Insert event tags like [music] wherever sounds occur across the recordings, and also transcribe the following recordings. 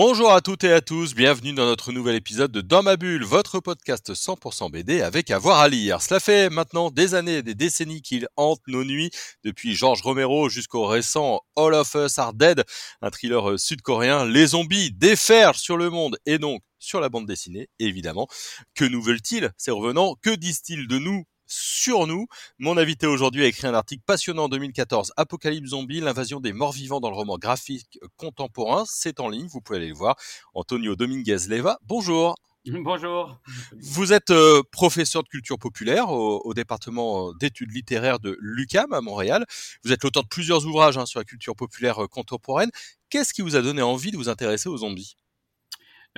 Bonjour à toutes et à tous, bienvenue dans notre nouvel épisode de Dans ma bulle, votre podcast 100% BD avec avoir à lire. Cela fait maintenant des années, des décennies qu'il hante nos nuits, depuis George Romero jusqu'au récent All of Us Are Dead, un thriller euh, sud-coréen. Les zombies déferlent sur le monde et donc sur la bande dessinée, évidemment. Que nous veulent-ils, ces revenants Que disent-ils de nous? Sur nous. Mon invité aujourd'hui a écrit un article passionnant en 2014, Apocalypse Zombie, l'invasion des morts vivants dans le roman graphique contemporain. C'est en ligne, vous pouvez aller le voir. Antonio Dominguez Leva, bonjour. [laughs] Bonjour. Vous êtes euh, professeur de culture populaire au, département d'études littéraires de l'UCAM à Montréal. Vous êtes l'auteur de plusieurs ouvrages hein, sur la culture populaire euh, contemporaine. Qu'est-ce qui vous a donné envie de vous intéresser aux zombies?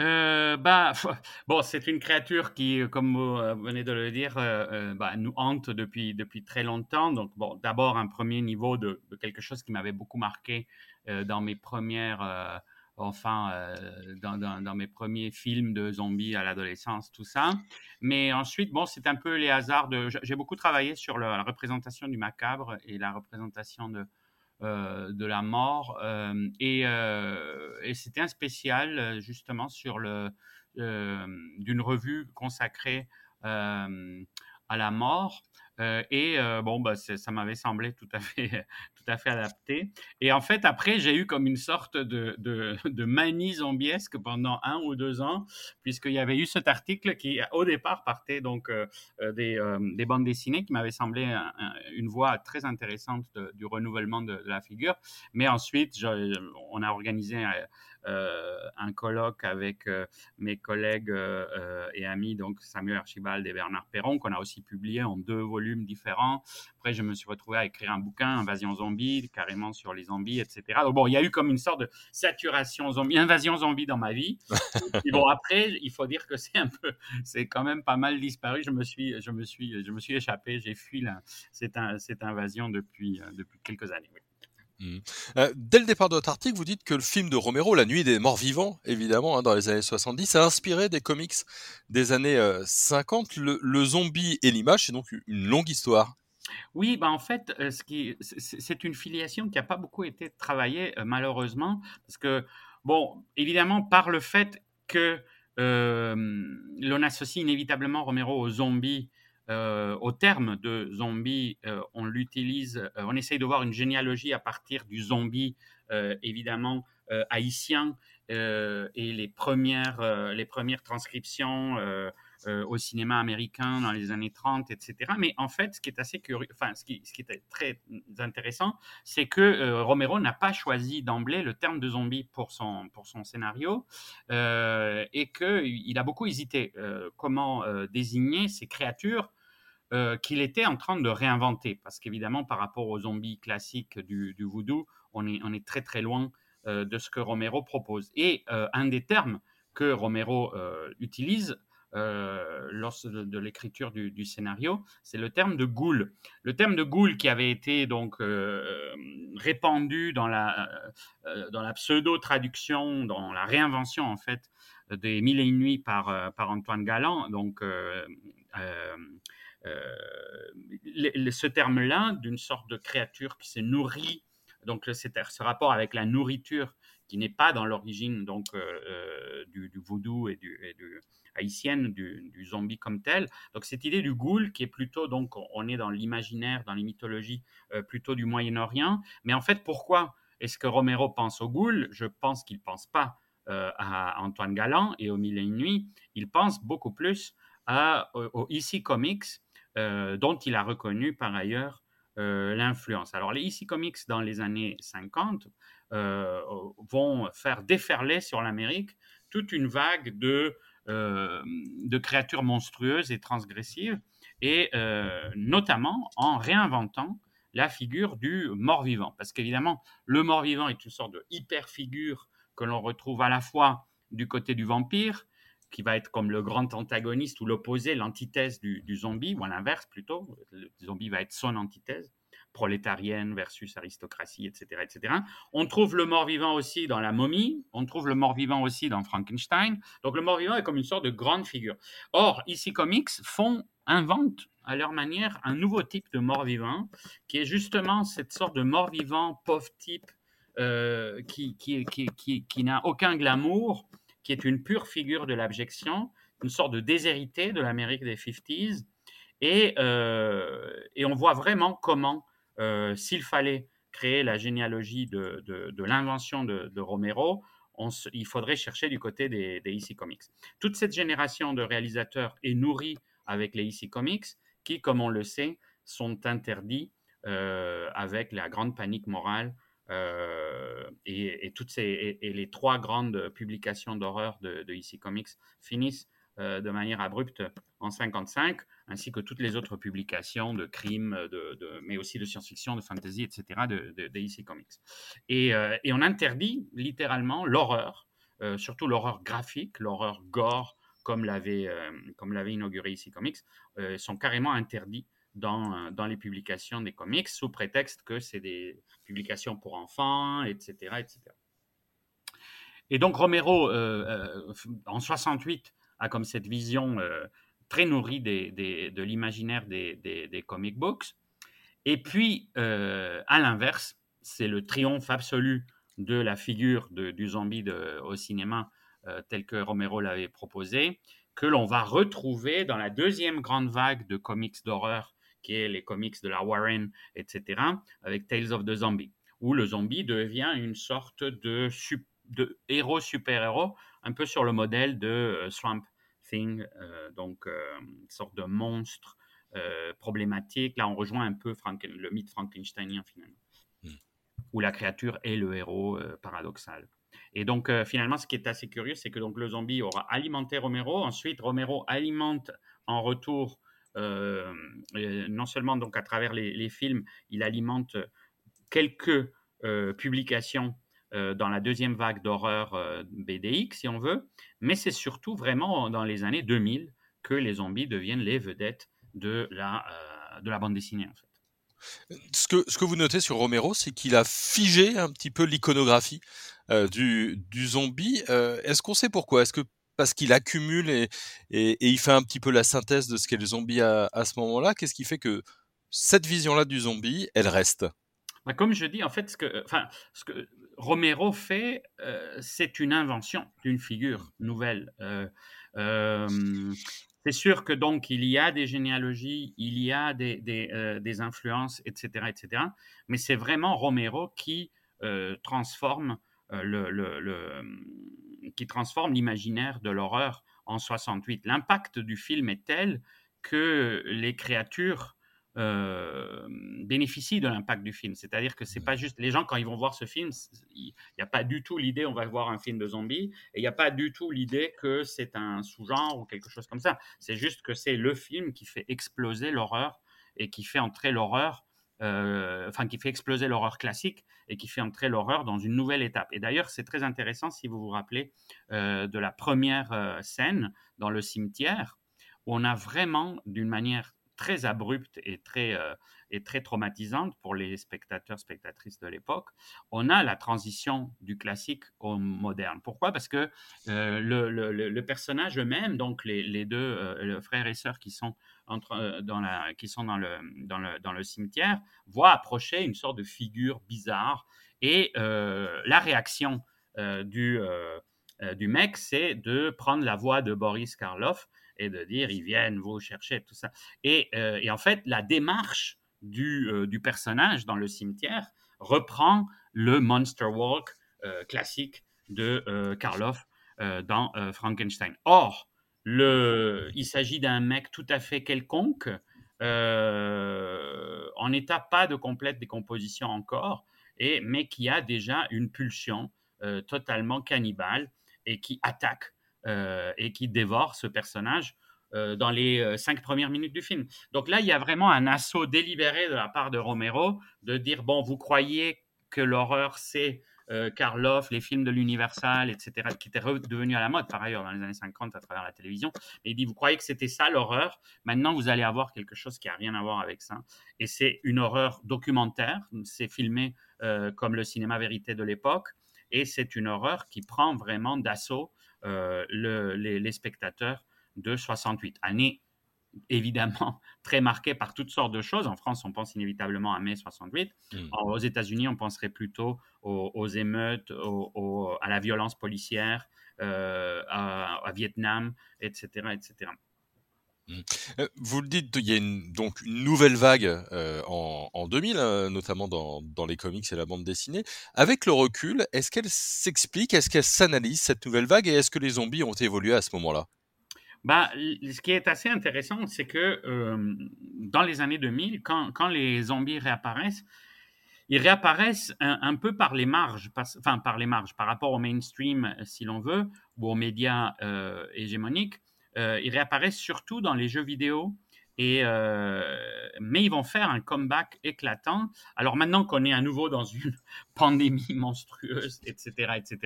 Euh, bah, [laughs] bon, c'est une créature qui, comme vous euh, venez de le dire, euh, bah, nous hante depuis, depuis très longtemps. Donc, bon, d'abord, un premier niveau de, quelque chose qui m'avait beaucoup marqué dans mes premières, enfin, dans, mes premiers films de zombies à l'adolescence, tout ça. Mais ensuite, bon, c'est un peu les hasards de. J'ai beaucoup travaillé sur la représentation du macabre et la représentation de, euh, de la mort. Euh, euh, et, c'était un spécial justement sur le d'une revue consacrée à la mort. Euh, et euh, bon, bah, ça m'avait semblé tout à, fait, [laughs] tout à fait adapté. Et en fait, après, j'ai eu comme une sorte [laughs] de, manie zombiesque pendant un ou deux ans, puisqu'il y avait eu cet article qui, au départ, partait donc euh, des, des, bandes dessinées, qui m'avait semblé une voie très intéressante du renouvellement de, la figure. Mais ensuite, on a organisé un colloque avec euh, mes collègues euh, et amis, donc Samuel Archibald et Bernard Perron, qu'on a aussi publié en deux volumes différents. Après, je me suis retrouvé à écrire un bouquin, Invasion zombie, carrément sur les zombies, etc. Donc, bon, il y a eu comme une sorte de saturation zombie, invasion zombie dans ma vie. [laughs] et bon, après, il faut dire que c'est un peu, c'est quand même pas mal disparu. Je me suis, je me suis, je me suis échappé, j'ai fui cette, cette invasion depuis, depuis quelques années. Mmh. Euh, dès le départ de votre article, vous dites que le film de Romero, La Nuit des Morts Vivants, évidemment, hein, dans les années 70, a inspiré des comics des années 50. Euh, le, zombie et l'image, c'est donc une longue histoire. Oui, bah en fait, euh, c'est une filiation qui n'a pas beaucoup été travaillée, malheureusement, parce que, bon, évidemment, par le fait que l'on associe inévitablement Romero aux zombies euh, au terme de zombie, euh, on l'utilise, euh, on essaye de voir une généalogie à partir du zombie, évidemment, haïtien, et les premières, les premières transcriptions au cinéma américain dans les années 30, etc. Mais en fait, ce qui est assez curieux, enfin, ce qui, est très intéressant, c'est que Romero n'a pas choisi d'emblée le terme de zombie pour son, pour son scénario, et qu'il a beaucoup hésité comment désigner ces créatures euh, qu'il était en train de réinventer. Parce qu'évidemment, par rapport aux zombies classiques du, voodoo, on est, très très loin euh, de ce que Romero propose. Et euh, un des termes que Romero utilise lors de, l'écriture du, scénario, c'est le terme de ghoul. Le terme de ghoul qui avait été donc répandu dans la, dans la pseudo-traduction, dans la réinvention en fait des Mille et une nuits par, par Antoine Galland, donc euh, ce terme-là, d'une sorte de créature qui se nourrit, donc ce rapport avec la nourriture qui n'est pas dans l'origine donc euh, euh, du, vaudou et du, haïtienne du, zombie comme tel. Donc cette idée du ghoul qui est plutôt donc on est dans l'imaginaire, dans les mythologies plutôt du Moyen-Orient. Mais en fait, pourquoi est-ce que Romero pense au ghoul? Je pense qu'il pense pas à Antoine Galland et aux Mille et une nuits. Il pense beaucoup plus à, au, EC Comics euh, dont il a reconnu par ailleurs euh, l'influence. Alors les EC Comics dans les années 50 euh, vont faire déferler sur l'Amérique toute une vague de, de créatures monstrueuses et transgressives, et notamment en réinventant la figure du mort-vivant. Parce qu'évidemment, le mort-vivant est une sorte de hyper-figure que l'on retrouve à la fois du côté du vampire, qui va être comme le grand antagoniste ou l'opposé, l'antithèse du, zombie, ou à l'inverse plutôt, le zombie va être son antithèse. prolétarienne versus aristocratie, etc., etc. On trouve le mort-vivant aussi dans la momie, on trouve le mort-vivant aussi dans Frankenstein. Donc le mort-vivant est comme une sorte de grande figure. Or, ici Comics font, inventent à leur manière un nouveau type de mort-vivant, qui est justement cette sorte de mort-vivant pauvre type euh, qui, n'a aucun glamour, qui est une pure figure de l'abjection, une sorte de déshérité de l'Amérique des 50s. Et, euh, et, on voit vraiment comment, euh, s'il fallait créer la généalogie de, l'invention de, Romero, il faudrait chercher du côté des, des EC Comics. Toute cette génération de réalisateurs est nourrie avec les EC Comics, qui, comme on le sait, sont interdits euh, avec la grande panique morale et, toutes les trois grandes publications d'horreur de, de EC Comics finissent euh, de manière abrupte en 55, ainsi que toutes les autres publications de crimes, de, mais aussi de science-fiction, de fantasy, etc., de, de, Comics. Euh, et, on interdit littéralement l'horreur, euh, surtout l'horreur graphique, l'horreur gore, comme l'avait l'avait inauguré ici Comics, sont carrément interdits dans, dans les publications des comics sous prétexte que c'est des publications pour enfants, etc., etc. Et donc Romero, en 68, a comme cette vision euh, très nourrie de l'imaginaire des, comic books. Et puis, euh, à l'inverse, c'est le triomphe absolu de la figure du zombie au cinéma euh, tel que Romero l'avait proposé, que l'on va retrouver dans la deuxième grande vague de comics d'horreur, qui est les comics de la Warren, etc., avec Tales of the Zombie, où le zombie devient une sorte de, de héros super-héros, un peu sur le modèle de Swamp Thing, euh, donc euh, une sorte de monstre euh, problématique. Là, on rejoint un peu le mythe frankensteinien finalement, hmm. où la créature est le héros paradoxal. Et donc, finalement, ce qui est assez curieux, c'est que donc, le zombie aura alimenté Romero. Ensuite, Romero alimente en retour, non seulement donc à travers les, films, il alimente quelques publications euh, dans la deuxième vague d'horreur euh, BDX, si on veut, mais c'est surtout vraiment dans les années 2000 que les zombies deviennent les vedettes de la, euh, de la bande dessinée. Ce que, ce que vous notez sur Romero, c'est qu'il a figé un petit peu l'iconographie du, du, zombie. Est-ce qu'on sait pourquoi? Est-ce que parce qu'il accumule et, il fait un petit peu la synthèse de ce qu'est le zombie à, ce moment-là Qu'est-ce qui fait que cette vision-là du zombie, elle reste? Bah, comme je dis, en fait, ce que, que Romero fait, euh, c'est une invention d'une figure nouvelle. Euh, euh, c'est sûr que donc il y a des généalogies, il y a des, influences, etc., etc. Mais c'est vraiment Romero qui transforme le, qui transforme l'imaginaire de l'horreur en 68. L'impact du film est tel que les créatures euh, bénéficient de l'impact du film. C'est-à-dire que c'est pas juste les gens quand ils vont voir ce film, il n'y a pas du tout l'idée on va voir un film de zombies et il n'y a pas du tout l'idée que c'est un sous-genre ou quelque chose comme ça. C'est juste que c'est le film qui fait exploser l'horreur et qui fait entrer l'horreur, euh, enfin qui fait exploser l'horreur classique et qui fait entrer l'horreur dans une nouvelle étape. Et d'ailleurs c'est très intéressant si vous vous rappelez euh, de la première scène dans le cimetière où on a vraiment d'une manière très abrupte et très, euh, et très traumatisante pour les spectateurs, spectatrices de l'époque, on a la transition du classique au moderne. Pourquoi? Parce que euh, le, le, le, personnage eux-mêmes, donc les, les deux euh, frères et sœurs qui sont, la, qui sont dans, le, cimetière, voient approcher une sorte de figure bizarre et la réaction du, du mec, c'est de prendre la voix de Boris Karloff et de dire ils viennent vous chercher, tout ça. Et, euh, en fait, la démarche du, euh, du, personnage dans le cimetière reprend le Monster Walk euh, classique de Karloff dans Frankenstein. Or, il s'agit d'un mec tout à fait quelconque, en état pas de complète décomposition encore, et, mais qui a déjà une pulsion totalement cannibale et qui attaque euh, et qui dévore ce personnage euh, dans les euh, cinq premières minutes du film. Donc là, il y a vraiment un assaut délibéré de la part de Romero de dire, bon, vous croyez que l'horreur, c'est Karloff, les films de l'Universal, etc., qui étaient devenus à la mode par ailleurs dans les années 50 à travers la télévision. Et il dit, vous croyez que c'était ça l'horreur? Maintenant, vous allez avoir quelque chose qui a rien à voir avec ça. Et c'est une horreur documentaire. C'est filmé comme le cinéma vérité de l'époque. Et c'est une horreur qui prend vraiment d'assaut les, les, spectateurs de 68. Année évidemment [laughs] très marqué par toutes sortes de choses. En France, on pense inévitablement à mai 68. Mmh. Aux États-Unis, on penserait plutôt aux, émeutes, à la violence policière, euh, à, Vietnam, etc. etc. Mmh. Euh, vous le dites, il y a une, donc une nouvelle vague euh, en, 2000, notamment dans, dans, les comics et la bande dessinée. Avec le recul, est-ce qu'elle s'explique, est-ce qu'elle s'analyse cette nouvelle vague? Et est-ce que les zombies ont évolué à ce moment-là? Bah, ce qui est assez intéressant, c'est que euh, dans les années 2000, quand, les zombies réapparaissent, ils réapparaissent un, peu par les marges, enfin par les marges, par rapport au mainstream, si l'on veut, ou aux médias euh, hégémoniques. Euh, ils réapparaissent surtout dans les jeux vidéo. Et, mais ils vont faire un comeback éclatant. Alors maintenant qu'on est à nouveau dans une [laughs] pandémie monstrueuse, etc., etc.,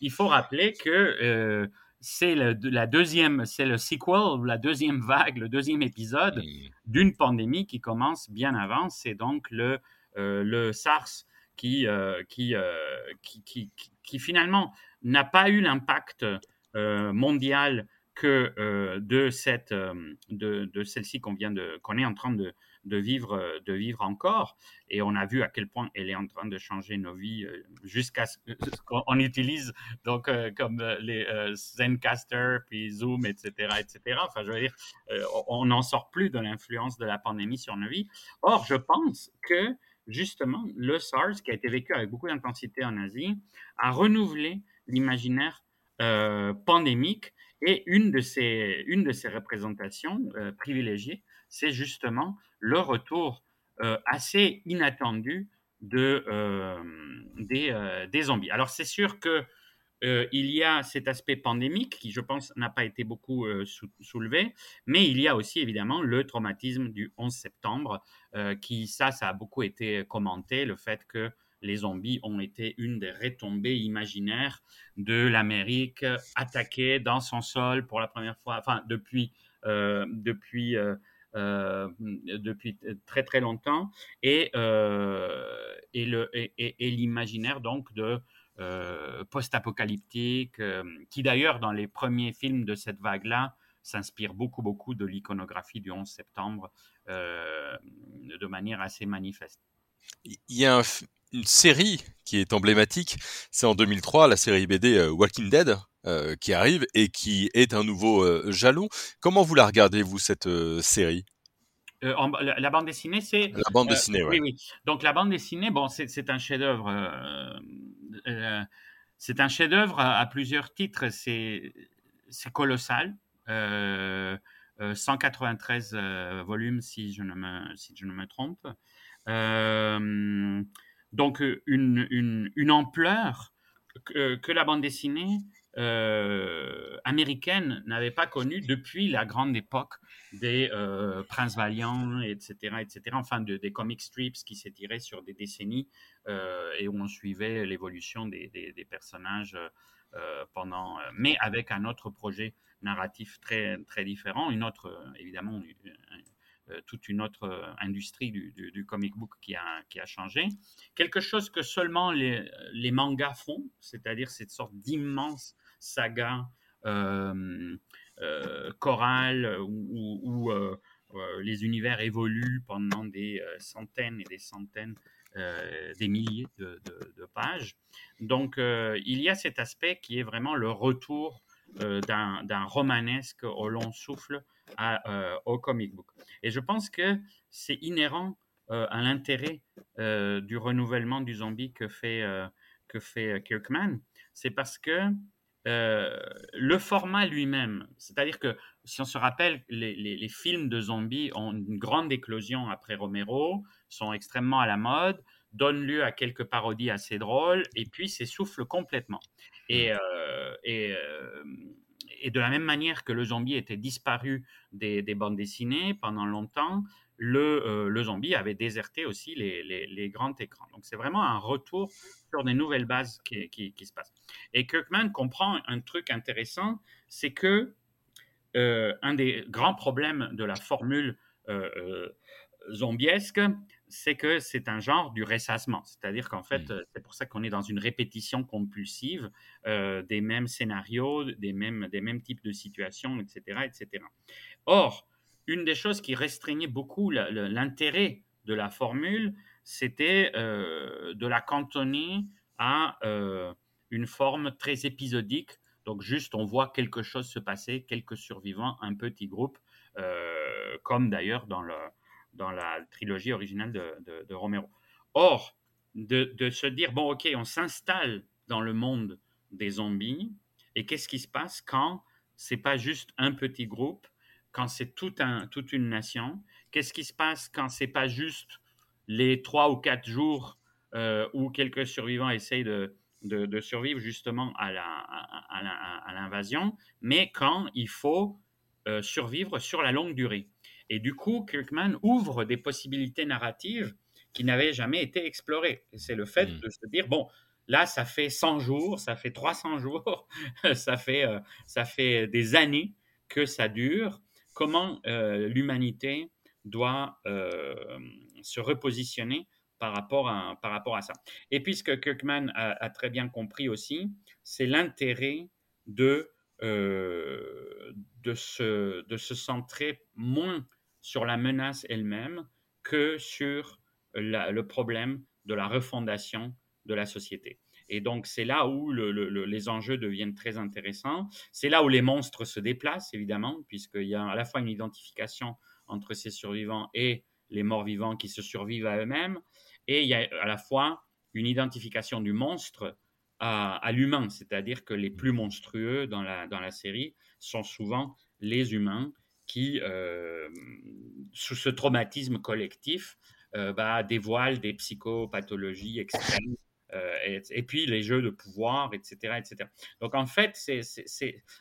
il faut rappeler que c'est la deuxième, c'est le sequel, la deuxième vague, le deuxième épisode d'une pandémie qui commence bien avant. C'est donc le, euh, le SARS qui, euh, euh, qui, qui, qui, finalement n'a pas eu l'impact mondial que de, cette, de, de celle-ci qu'on vient de, qu'on est en train de, vivre, euh, de vivre encore. Et on a vu à quel point elle est en train de changer nos vies euh, jusqu'à ce qu'on utilise donc euh, comme les Zencaster, puis Zoom, etc., etc. Enfin, je veux dire, on n'en sort plus de l'influence de la pandémie sur nos vies. Or, je pense que justement, le SARS, qui a été vécu avec beaucoup d'intensité en Asie, a renouvelé l'imaginaire pandémique et une de ces, représentations privilégiées, c'est justement le retour euh, assez inattendu de, euh, euh, des, zombies. Alors c'est sûr que il y a cet aspect pandémique qui, je pense, n'a pas été beaucoup soulevé, mais il y a aussi évidemment le traumatisme du 11 septembre, qui, ça, ça a beaucoup été commenté, le fait que les zombies ont été une des retombées imaginaires de l'Amérique attaquée dans son sol pour la première fois, enfin depuis, depuis euh, depuis très très longtemps et, euh, et, le, et, l'imaginaire donc de euh, post-apocalyptique qui d'ailleurs dans les premiers films de cette vague-là s'inspire beaucoup beaucoup de l'iconographie du 11 septembre de manière assez manifeste. Il y a une série qui est emblématique, c'est en 2003 la série BD Walking Dead, euh, qui arrive et qui est un nouveau euh, jalon. Comment vous la regardez, vous, cette euh, série? La, bande dessinée, c'est... La bande dessinée, oui. oui. Donc la bande dessinée, bon, c'est un chef-d'œuvre. c'est un chef-d'œuvre à, plusieurs titres. C'est colossal. 193 volumes, si je ne me, si je ne me trompe. Donc une, une, une ampleur que, que, la bande dessinée euh, américaine n'avait pas connu depuis la grande époque des euh, Prince Valiant, etc., etc., enfin des comic strips qui s'étiraient sur des décennies euh, et où on suivait l'évolution des, des, personnages pendant, mais avec un autre projet narratif très, très différent, une autre, évidemment, euh, toute une autre euh, industrie du, comic book qui a, qui a changé. Quelque chose que seulement les, les mangas font, c'est-à-dire cette sorte d'immense saga euh, chorale où, les univers évoluent pendant des centaines et des centaines, des milliers de, pages. Donc il y a cet aspect qui est vraiment le retour d'un romanesque au long souffle euh, au comic book. Et je pense que c'est inhérent euh, à l'intérêt euh, du renouvellement du zombie que fait, que fait Kirkman. C'est parce que le format lui-même, c'est-à-dire que si on se rappelle, les, les, films de zombies ont une grande éclosion après Romero, sont extrêmement à la mode, donnent lieu à quelques parodies assez drôles, et puis s'essoufflent complètement. Et, et et de la même manière que le zombie était disparu des, bandes dessinées pendant longtemps, le, le zombie avait déserté aussi les, grands écrans. Donc c'est vraiment un retour sur des nouvelles bases qui, se passent. Et Kirkman comprend un truc intéressant, c'est que un des grands problèmes de la formule zombiesque, c'est que c'est un genre du ressassement. C'est-à-dire qu'en fait, mmh. c'est pour ça qu'on est dans une répétition compulsive euh, des mêmes scénarios, des mêmes, des mêmes types de situations, etc., etc. Or, une des choses qui restreignait beaucoup l'intérêt de la formule, c'était euh, de la cantonner à euh, une forme très épisodique. Donc, juste, on voit quelque chose se passer, quelques survivants, un petit groupe, comme d'ailleurs dans le dans la trilogie originale de, Romero. Or, de, se dire, bon, ok, on s'installe dans le monde des zombies, et qu'est-ce qui se passe quand c'est pas juste un petit groupe, quand c'est toute une nation? Qu'est-ce qui se passe quand c'est pas juste les trois ou quatre jours euh, où quelques survivants essayent de, survivre justement à, l'invasion, mais quand il faut euh, survivre sur la longue durée? Et du coup, Kirkman ouvre des possibilités narratives qui n'avaient jamais été explorées. C'est le fait mmh. de se dire, bon, là, ça fait 100 jours, ça fait 300 jours, [laughs] ça, fait, euh, ça fait des années que ça dure. Comment euh, l'humanité doit euh, se repositionner par rapport, à, par rapport à ça. Et puis, ce que Kirkman a, très bien compris aussi, c'est l'intérêt de, de, se, de se centrer moins sur la menace elle-même que sur le problème de la refondation de la société. Et donc, c'est là où les enjeux deviennent très intéressants. C'est là où les monstres se déplacent, évidemment, puisqu'il y a à la fois une identification entre ces survivants et les morts vivants qui se survivent à eux-mêmes. Et il y a à la fois une identification du monstre à, l'humain, c'est-à-dire que les plus monstrueux dans la, dans la série sont souvent les humains qui, euh, sous ce traumatisme collectif, euh, bah, dévoile des psychopathologies extrêmes. Euh, et, puis les jeux de pouvoir, etc. etc. Donc en fait, c'est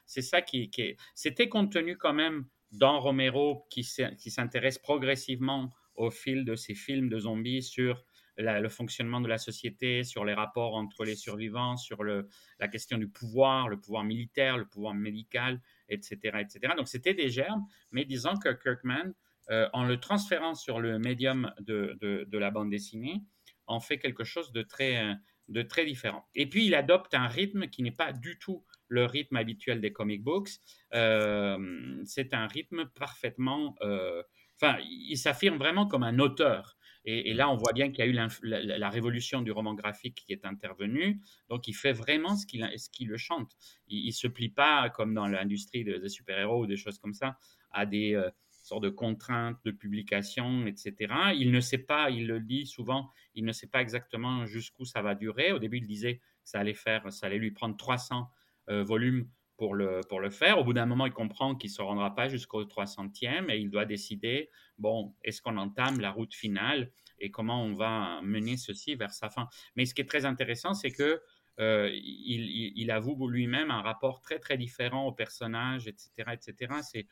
ça qui, est... C'était contenu quand même dans Romero qui s'intéresse progressivement au fil de ses films de zombies sur le fonctionnement de la société, sur les rapports entre les survivants, sur le, la question du pouvoir, le pouvoir militaire, le pouvoir médical, etc. Donc c'était des germes, mais disons que Kirkman, euh, en le transférant sur le médium de, de, la bande dessinée, en fait quelque chose de très, de très différent. Et puis il adopte un rythme qui n'est pas du tout le rythme habituel des comic books. Euh, c'est un rythme parfaitement... Euh, enfin, il s'affirme vraiment comme un auteur. Et, là, on voit bien qu'il y a eu la, révolution du roman graphique qui est intervenue. Donc, il fait vraiment ce qu'il le chante. Il ne se plie pas, comme dans l'industrie des, super-héros ou des choses comme ça, à des euh, sortes de contraintes de publication, etc. Il ne sait pas, il le dit souvent, il ne sait pas exactement jusqu'où ça va durer. Au début, il disait que ça allait, faire, ça allait lui prendre 300 euh, volumes pour le, pour le faire. Au bout d'un moment, il comprend qu'il ne se rendra pas jusqu'au 300e et il doit décider, bon, est-ce qu'on entame la route finale et comment on va mener ceci vers sa fin. Mais ce qui est très intéressant, c'est que euh, il, il, avoue lui-même un rapport très très différent au personnage, etc., etc. C'est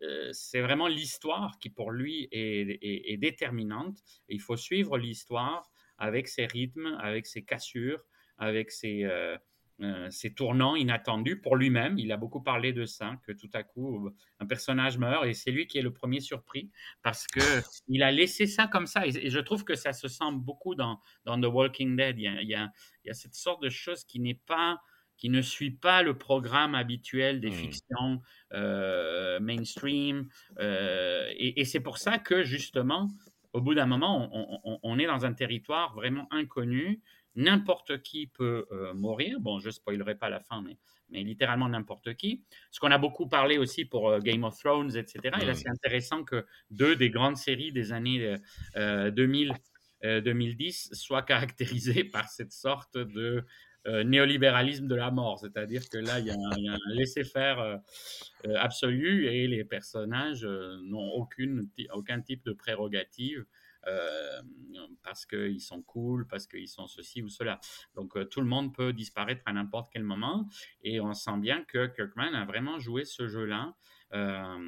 euh, c'est vraiment l'histoire qui pour lui est, est, déterminante. il faut suivre l'histoire avec ses rythmes, avec ses cassures, avec ses, euh, ces tournants inattendus pour lui-même. Il a beaucoup parlé de ça, que tout à coup, un personnage meurt et c'est lui qui est le premier surpris parce que [laughs] il a laissé ça comme ça. Et, je trouve que ça se sent beaucoup dans, dans The Walking Dead. Il y, a, il, y a, il y a, cette sorte de chose qui n'est pas qui ne suit pas le programme habituel des mmh. fictions euh, mainstream. Euh, et, et c'est pour ça que, justement, au bout d'un moment, on, on, on, est dans un territoire vraiment inconnu n'importe qui peut euh, mourir. Bon, je ne spoilerai pas la fin, mais, mais littéralement n'importe qui. Ce qu'on a beaucoup parlé aussi pour euh, Game of Thrones, etc. Et là, c'est intéressant que deux des grandes séries des années 2000, euh, 2010 soient caractérisées [laughs] par cette sorte de néolibéralisme de la mort. C'est-à-dire que là, il y a un, laisser-faire absolu et les personnages n'ont aucune, aucun type de prérogative parce qu'ils sont cool, parce qu'ils sont ceci ou cela. Donc euh, tout le monde peut disparaître à n'importe quel moment et on sent bien que Kirkman a vraiment joué ce jeu-là, euh,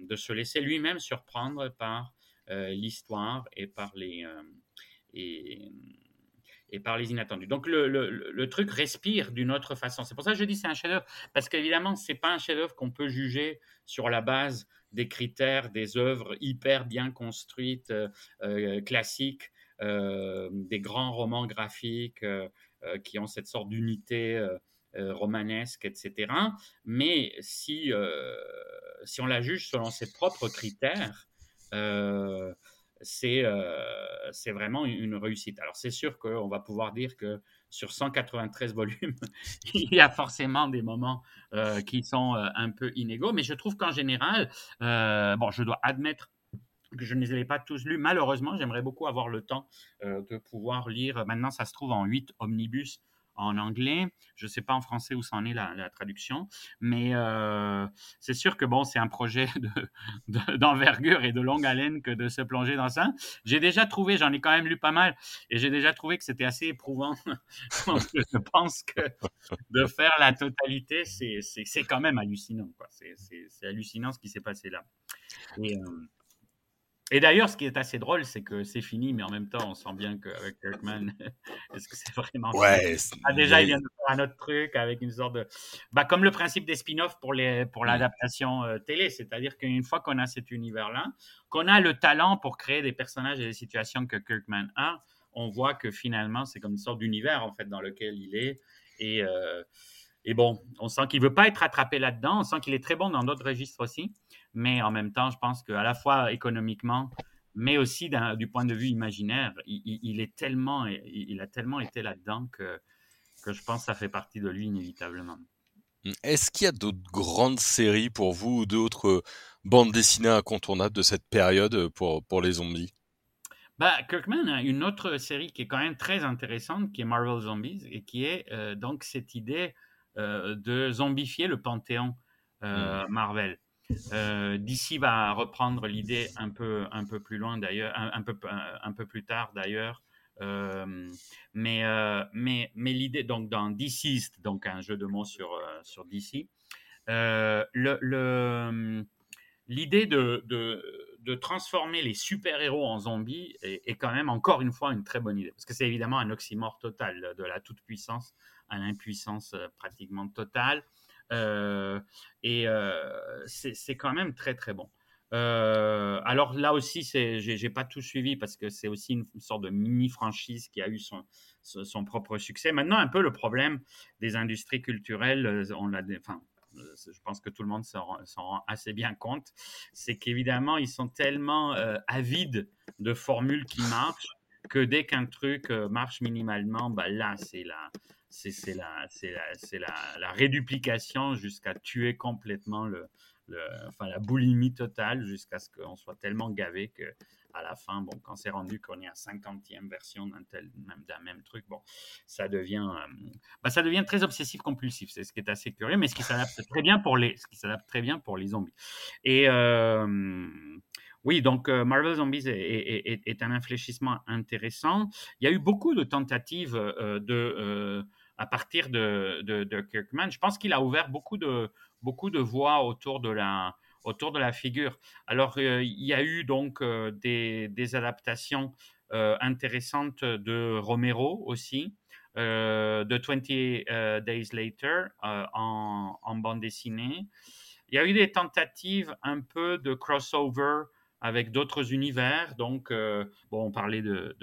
de se laisser lui-même surprendre par l'histoire et par les et par les inattendus. Donc le, le, le truc respire d'une autre façon. C'est pour ça que je dis c'est un chef-d'œuvre, parce qu'évidemment, c'est pas un chef-d'œuvre qu'on peut juger sur la base des critères des œuvres hyper bien construites, euh, euh, classiques, euh, des grands romans graphiques qui ont cette sorte d'unité romanesque, etc. Mais si, on la juge selon ses propres critères, c'est vraiment une réussite. Alors c'est sûr qu'on va pouvoir dire que sur 193 volumes, [laughs] il y a forcément des moments euh, qui sont euh, un peu inégaux, mais je trouve qu'en général, euh, bon, je dois admettre que je ne les ai pas tous lus. Malheureusement, j'aimerais beaucoup avoir le temps de pouvoir lire. Maintenant, ça se trouve en 8 omnibus en anglais. Je ne sais pas en français où c'en est la, traduction, mais euh, c'est sûr que bon, c'est un projet [laughs] d'envergure et de longue haleine que de se plonger dans ça. J'ai déjà trouvé, j'en ai quand même lu pas mal, et j'ai déjà trouvé que c'était assez éprouvant. [laughs] je pense que de faire la totalité, c'est quand même hallucinant. C'est hallucinant ce qui s'est passé là. Euh, et d'ailleurs, ce qui est assez drôle, c'est que c'est fini, mais en même temps, on sent bien qu'avec Kirkman, [laughs] est-ce que c'est vraiment. Ouais. Ah, déjà, il vient de faire un autre truc avec une sorte de. Bah, comme le principe des spin-offs pour, les, pour l'adaptation euh, télé, c'est-à-dire qu'une fois qu'on a cet univers-là, qu'on a le talent pour créer des personnages et des situations que Kirkman a, on voit que finalement, c'est comme une sorte d'univers, en fait, dans lequel il est. Et. Euh, et bon, on sent qu'il ne veut pas être attrapé là-dedans. On sent qu'il est très bon dans d'autres registres aussi. Mais en même temps, je pense qu'à la fois économiquement, mais aussi du point de vue imaginaire, il, est tellement, il, a tellement été là-dedans que, que je pense que ça fait partie de lui inévitablement. Est-ce qu'il y a d'autres grandes séries pour vous ou d'autres bandes dessinées incontournables de cette période pour, pour les zombies? Bah, Kirkman a une autre série qui est quand même très intéressante, qui est Marvel Zombies, et qui est euh, donc cette idée euh, de zombifier le panthéon euh, mmh. Marvel. Euh, DC va reprendre l'idée un peu, un peu plus loin d'ailleurs, un, peu, un, peu plus tard d'ailleurs. mais, mais, mais l'idée, donc dans DCist, donc un jeu de mots sur, sur DC, le, l'idée de, de, de, transformer les super-héros en zombies est, quand même encore une fois une très bonne idée. Parce que c'est évidemment un oxymore total de la toute-puissance à l'impuissance euh, pratiquement totale. Euh, et euh, c'est quand même très très bon. alors là aussi, j'ai pas tout suivi parce que c'est aussi une, sorte de mini franchise qui a eu son, son, propre succès. Maintenant, un peu le problème des industries culturelles, enfin, je pense que tout le monde s'en rend, assez bien compte, c'est qu'évidemment, ils sont tellement avides de formules qui marchent que dès qu'un truc marche minimalement, bah là, c'est la, c'est la, la, réduplication jusqu'à tuer complètement le, enfin, la boulimie totale jusqu'à ce qu'on soit tellement gavé que à la fin, bon, quand c'est rendu qu'on est à 50e version d'un même, même truc, bon, ça devient, euh, bah, ça devient très obsessif compulsif. C'est ce qui est assez curieux, mais ce qui s'adapte très bien pour les, ce qui s'adapte très bien pour les zombies. Et euh, oui, donc euh, Marvel Zombies est, un infléchissement intéressant. Il y a eu beaucoup de tentatives de, à partir de, de, Kirkman. Je pense qu'il a ouvert beaucoup de, voies autour de la, figure. Alors, il y a eu donc des, des, adaptations intéressantes de Romero aussi, de 20 Days Later en, bande dessinée. Il y a eu des tentatives un peu de crossover avec d'autres univers. Donc, euh, bon, on parlait de,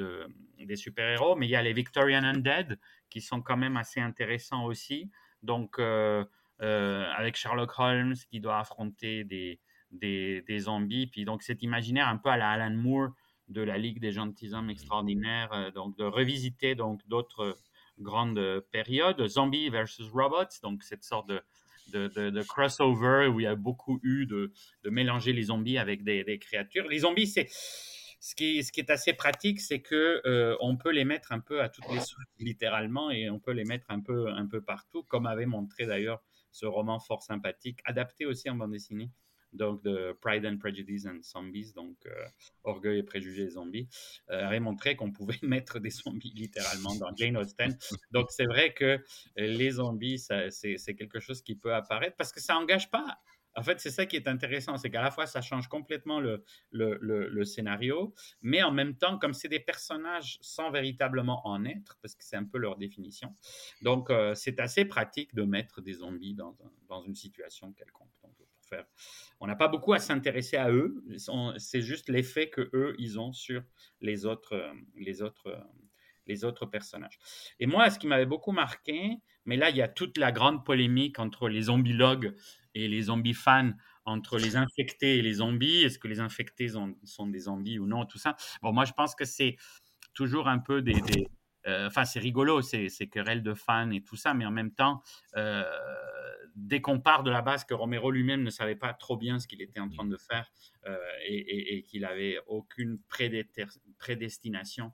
des super-héros, mais il y a les Victorian Undead qui sont quand même assez intéressants aussi. Donc, euh, euh, avec Sherlock Holmes qui doit affronter des, des, des, zombies. Puis, donc, cet imaginaire un peu à la Alan Moore de la Ligue des gentilshommes extraordinaires. donc, de revisiter donc d'autres grandes périodes. Zombies versus Robots, donc cette sorte de de, crossover où il y a beaucoup eu de, mélanger les zombies avec des, créatures. Les zombies, c'est ce qui, ce qui est assez pratique, c'est que euh, on peut les mettre un peu à toutes les sources, littéralement, et on peut les mettre un peu, un peu partout, comme avait montré d'ailleurs ce roman fort sympathique, adapté aussi en bande dessinée donc de Pride and Prejudice and Zombies, donc euh, Orgueil et Préjugés et Zombies, euh, montré qu'on pouvait [laughs] mettre des zombies littéralement dans Jane Austen. Donc c'est vrai que les zombies, c'est quelque chose qui peut apparaître parce que ça n'engage pas En fait, c'est ça qui est intéressant, c'est qu'à la fois, ça change complètement le, scénario, mais en même temps, comme c'est des personnages sans véritablement en être, parce que c'est un peu leur définition, donc euh, c'est assez pratique de mettre des zombies dans une situation quelconque. On n'a pas beaucoup à s'intéresser à eux, c'est juste l'effet que eux ils ont sur les autres, les autres, les autres personnages. Et moi, ce qui m'avait beaucoup marqué, mais là, il y a toute la grande polémique entre les zombilogues et les zombies fans entre les infectés et les zombies. Est-ce que les infectés sont, des zombies ou non, tout ça. Bon, moi, je pense que c'est toujours un peu des. Euh, enfin, c'est rigolo, c'est querelles de fans et tout ça, mais en même temps, euh, dès qu'on part de la base que Romero lui-même ne savait pas trop bien ce qu'il était en train de faire euh, et, qu'il n'avait aucune prédestination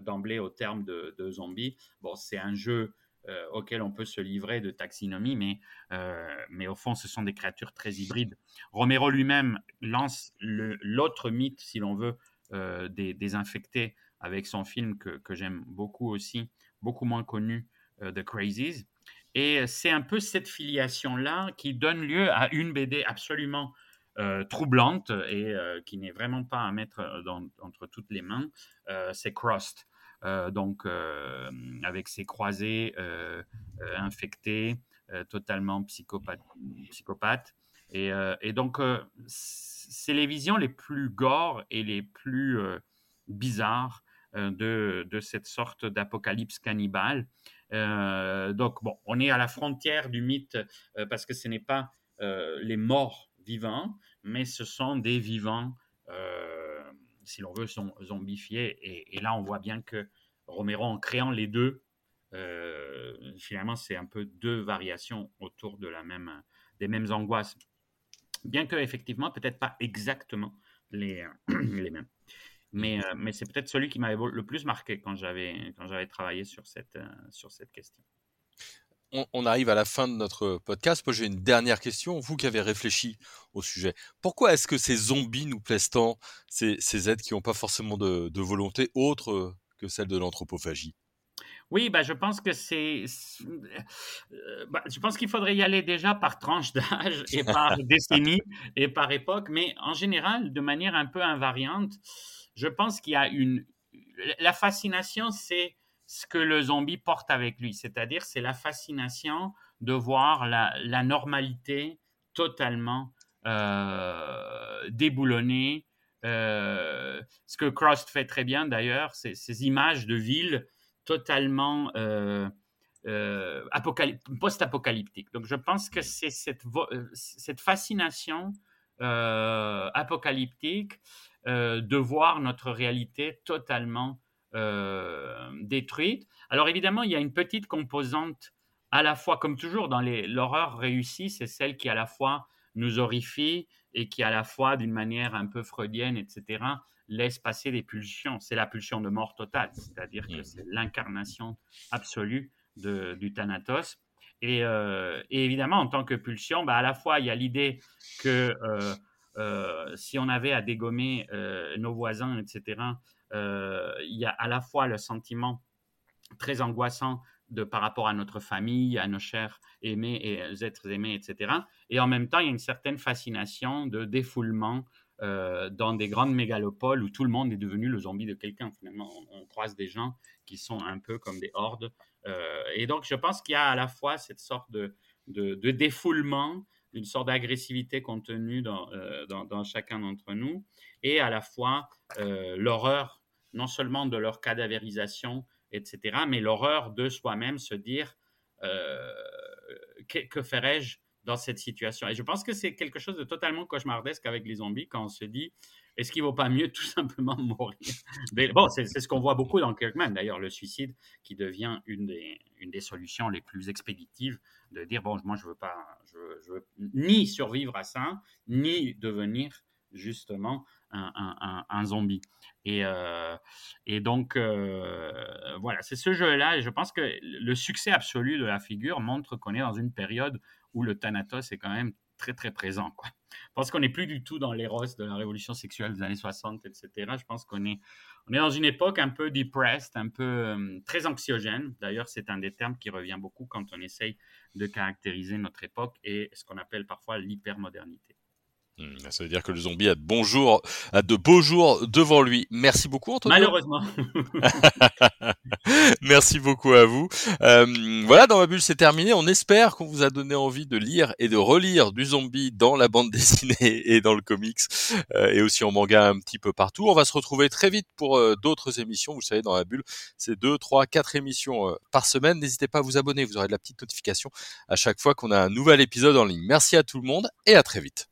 d'emblée au terme de, de zombies, bon, c'est un jeu euh, auquel on peut se livrer de taxinomie, mais, euh, mais au fond, ce sont des créatures très hybrides. Romero lui-même lance l'autre mythe, si l'on veut, euh, des, infectés avec son film que, que j'aime beaucoup aussi, beaucoup moins connu, The Crazies. Et c'est un peu cette filiation-là qui donne lieu à une BD absolument troublante et qui n'est vraiment pas à mettre entre toutes les mains, c'est Crossed. Donc avec ses croisés infectés, totalement psychopathes. Et, et, donc, c'est les visions les plus gore et les plus bizarres de, de, cette sorte d'apocalypse cannibale. Donc, bon, on est à la frontière du mythe parce que ce n'est pas les morts vivants, mais ce sont des vivants si l'on veut, sont zombifiés. Et, là, on voit bien que Romero, en créant les deux, euh, finalement, c'est un peu deux variations autour de la même, des mêmes angoisses. Bien que, effectivement, peut-être pas exactement les [clears throat] mêmes. Mais, euh, mais c'est peut-être celui qui m'avait le plus marqué quand j'avais, quand j'avais travaillé sur cette, euh, sur cette question. On, arrive à la fin de notre podcast. Moi, j'ai une dernière question. Vous qui avez réfléchi au sujet, pourquoi est-ce que ces zombies nous plaisent tant, ces, ces êtres qui n'ont pas forcément de, de, volonté autre que celle de l'anthropophagie? Oui, bah, je pense que c'est. Euh, bah, je pense qu'il faudrait y aller déjà par tranche d'âge et par [laughs] décennie et par époque, mais en général, de manière un peu invariante, je pense qu'il y a une. La fascination, c'est ce que le zombie porte avec lui, c'est-à-dire c'est la fascination de voir la, normalité totalement euh, déboulonnée. Euh, ce que Cross fait très bien d'ailleurs, c'est ces images de villes totalement euh, post-apocalyptiques. Donc je pense que c'est cette fascination apocalyptique de voir notre réalité totalement euh, détruite. Alors évidemment, il y a une petite composante à la fois, comme toujours dans l'horreur réussie, c'est celle qui à la fois nous horrifie et qui à la fois, d'une manière un peu freudienne, etc., laisse passer des pulsions. C'est la pulsion de mort totale, c'est-à-dire que mmh. c'est l'incarnation absolue de, du Thanatos. Et, euh, et, évidemment, en tant que pulsion, bah, à la fois, il y a l'idée que euh, si on avait à dégommer nos voisins, etc., euh, il y a à la fois le sentiment très angoissant de par rapport à notre famille, à nos chers aimés et êtres aimés, etc. Et en même temps, il y a une certaine fascination de défoulement euh, dans des grandes mégalopoles où tout le monde est devenu le zombie de quelqu'un. Finalement, on, croise des gens qui sont un peu comme des hordes. Euh, et donc, je pense qu'il y a à la fois cette sorte de, de, défoulement, une sorte d'agressivité contenue dans, dans, chacun d'entre nous, et à la fois l'horreur non seulement de leur cadavérisation, etc., mais l'horreur de soi-même, se dire euh, que, ferais-je dans cette situation? Et je pense que c'est quelque chose de totalement cauchemardesque avec les zombies quand on se dit est-ce qu'il ne vaut pas mieux [laughs] tout simplement mourir? Bon, c'est ce qu'on voit beaucoup dans Kirkman, d'ailleurs, le suicide qui devient une des solutions les plus expéditives de dire bon, moi, je ne veux pas, je veux ni survivre à ça, ni devenir justement un, zombie. Et, euh, donc, euh, voilà, c'est ce jeu-là. Et je pense que le succès absolu de la figure montre qu'on est dans une période où le Thanatos est quand même très, très présent. Quoi. Je pense qu'on n'est plus du tout dans l'éros de la révolution sexuelle des années 60, etc. Je pense qu'on est, on est dans une époque un peu depressed, un peu euh, très anxiogène. D'ailleurs, c'est un des termes qui revient beaucoup quand on essaye de caractériser notre époque et ce qu'on appelle parfois l'hypermodernité. Hmm, ça veut dire que le zombie a de bons jours, a de beaux jours devant lui. Merci beaucoup. Malheureusement. [laughs] Merci beaucoup à vous. Euh, voilà, dans ma bulle, c'est terminé. On espère qu'on vous a donné envie de lire et de relire du zombie dans la bande [laughs] dessinée et dans le comics, euh, et aussi en manga un petit peu partout. On va se retrouver très vite pour euh, d'autres émissions. Vous savez, dans la bulle, c'est deux, trois, quatre émissions par semaine. N'hésitez pas à vous abonner. Vous aurez de la petite notification à chaque fois qu'on a un nouvel épisode en ligne. Merci à tout le monde et à très vite.